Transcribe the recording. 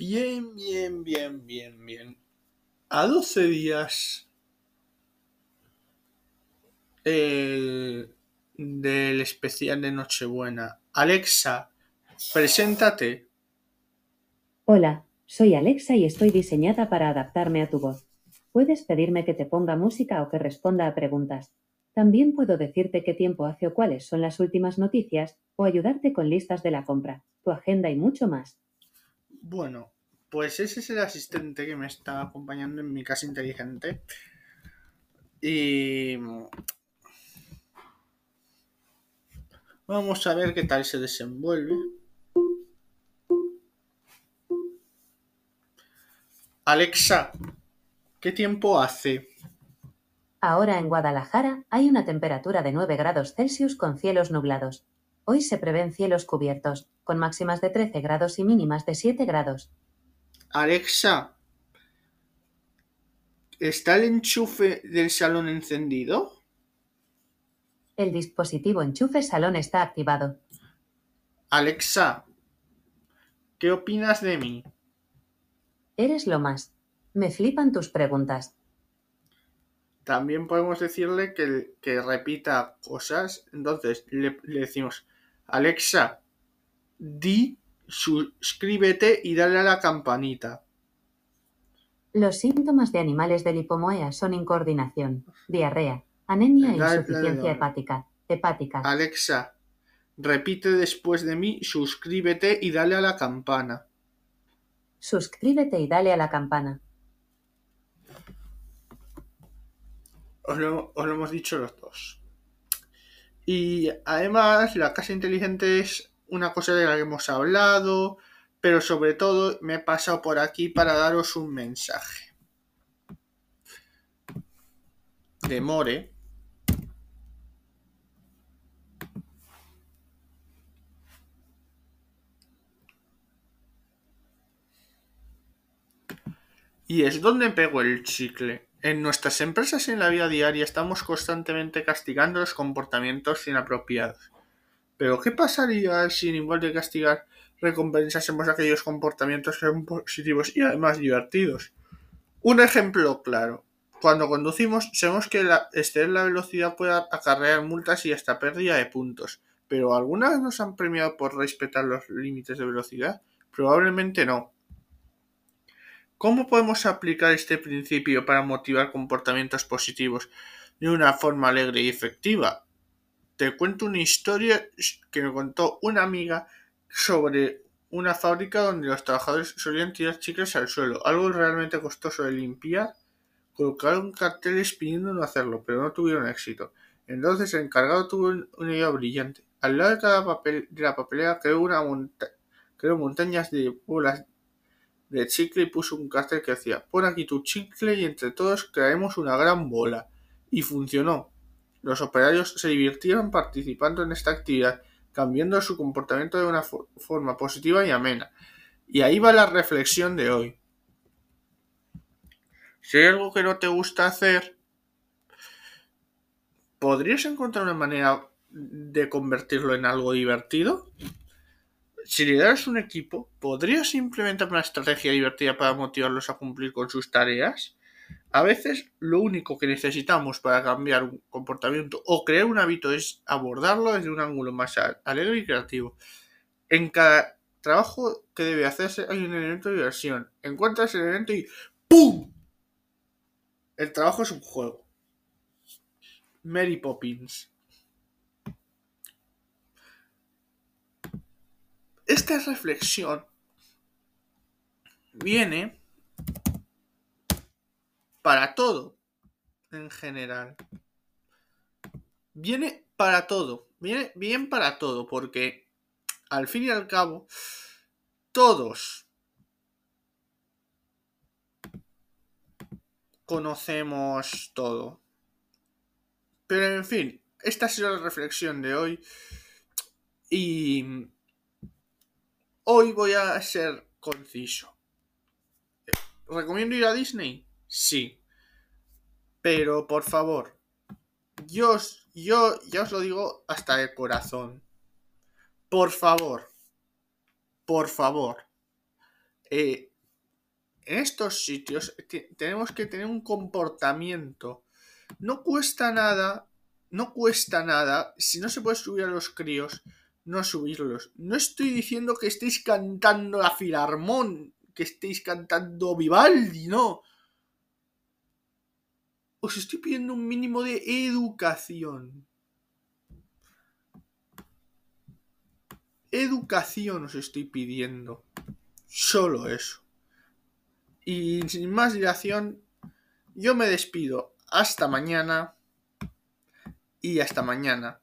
Bien, bien, bien, bien, bien. A 12 días eh, del especial de Nochebuena. Alexa, preséntate. Hola, soy Alexa y estoy diseñada para adaptarme a tu voz. Puedes pedirme que te ponga música o que responda a preguntas. También puedo decirte qué tiempo hace o cuáles son las últimas noticias o ayudarte con listas de la compra, tu agenda y mucho más. Bueno, pues ese es el asistente que me está acompañando en mi casa inteligente. Y vamos a ver qué tal se desenvuelve. Alexa, ¿qué tiempo hace? Ahora en Guadalajara hay una temperatura de 9 grados Celsius con cielos nublados. Hoy se prevén cielos cubiertos, con máximas de 13 grados y mínimas de 7 grados. Alexa, ¿está el enchufe del salón encendido? El dispositivo enchufe salón está activado. Alexa, ¿qué opinas de mí? Eres lo más. Me flipan tus preguntas. También podemos decirle que, que repita cosas. Entonces le, le decimos, Alexa, di, suscríbete y dale a la campanita. Los síntomas de animales del hipomoea son incoordinación, diarrea, anemia e insuficiencia hepática. hepática. Alexa, repite después de mí, suscríbete y dale a la campana. Suscríbete y dale a la campana. Os lo, os lo hemos dicho los dos. Y además, la casa inteligente es una cosa de la que hemos hablado, pero sobre todo me he pasado por aquí para daros un mensaje. De More. Y es donde pego el chicle. En nuestras empresas y en la vida diaria estamos constantemente castigando los comportamientos inapropiados. Pero ¿qué pasaría si en igual de castigar recompensásemos aquellos comportamientos que son positivos y además divertidos? Un ejemplo claro. Cuando conducimos, sabemos que la, exceder la velocidad puede acarrear multas y hasta pérdida de puntos. Pero ¿alguna vez nos han premiado por respetar los límites de velocidad? Probablemente no. ¿Cómo podemos aplicar este principio para motivar comportamientos positivos de una forma alegre y efectiva? Te cuento una historia que me contó una amiga sobre una fábrica donde los trabajadores solían tirar chicles al suelo, algo realmente costoso de limpiar. Colocaron carteles pidiendo no hacerlo, pero no tuvieron éxito. Entonces el encargado tuvo una idea brillante. Al lado de cada papel de la papelera creó, una monta creó montañas de bolas de chicle y puso un cartel que decía pon aquí tu chicle y entre todos crearemos una gran bola. Y funcionó. Los operarios se divirtieron participando en esta actividad, cambiando su comportamiento de una for forma positiva y amena. Y ahí va la reflexión de hoy. Si hay algo que no te gusta hacer, ¿podrías encontrar una manera de convertirlo en algo divertido? Si lideras un equipo, ¿podrías implementar una estrategia divertida para motivarlos a cumplir con sus tareas? A veces lo único que necesitamos para cambiar un comportamiento o crear un hábito es abordarlo desde un ángulo más alegre y creativo. En cada trabajo que debe hacerse hay un elemento de diversión. Encuentras el elemento y ¡PUM! El trabajo es un juego. Mary Poppins. Esta reflexión viene para todo en general. Viene para todo. Viene bien para todo porque al fin y al cabo todos conocemos todo. Pero en fin, esta ha sido la reflexión de hoy y hoy voy a ser conciso. ¿Recomiendo ir a Disney? Sí. Pero por favor, yo, yo ya os lo digo hasta de corazón. Por favor, por favor, eh, en estos sitios tenemos que tener un comportamiento. No cuesta nada, no cuesta nada, si no se puede subir a los críos, no subirlos. No estoy diciendo que estéis cantando la Filarmón, que estéis cantando Vivaldi, no. Os estoy pidiendo un mínimo de educación. Educación os estoy pidiendo. Solo eso. Y sin más dilación, yo me despido. Hasta mañana. Y hasta mañana.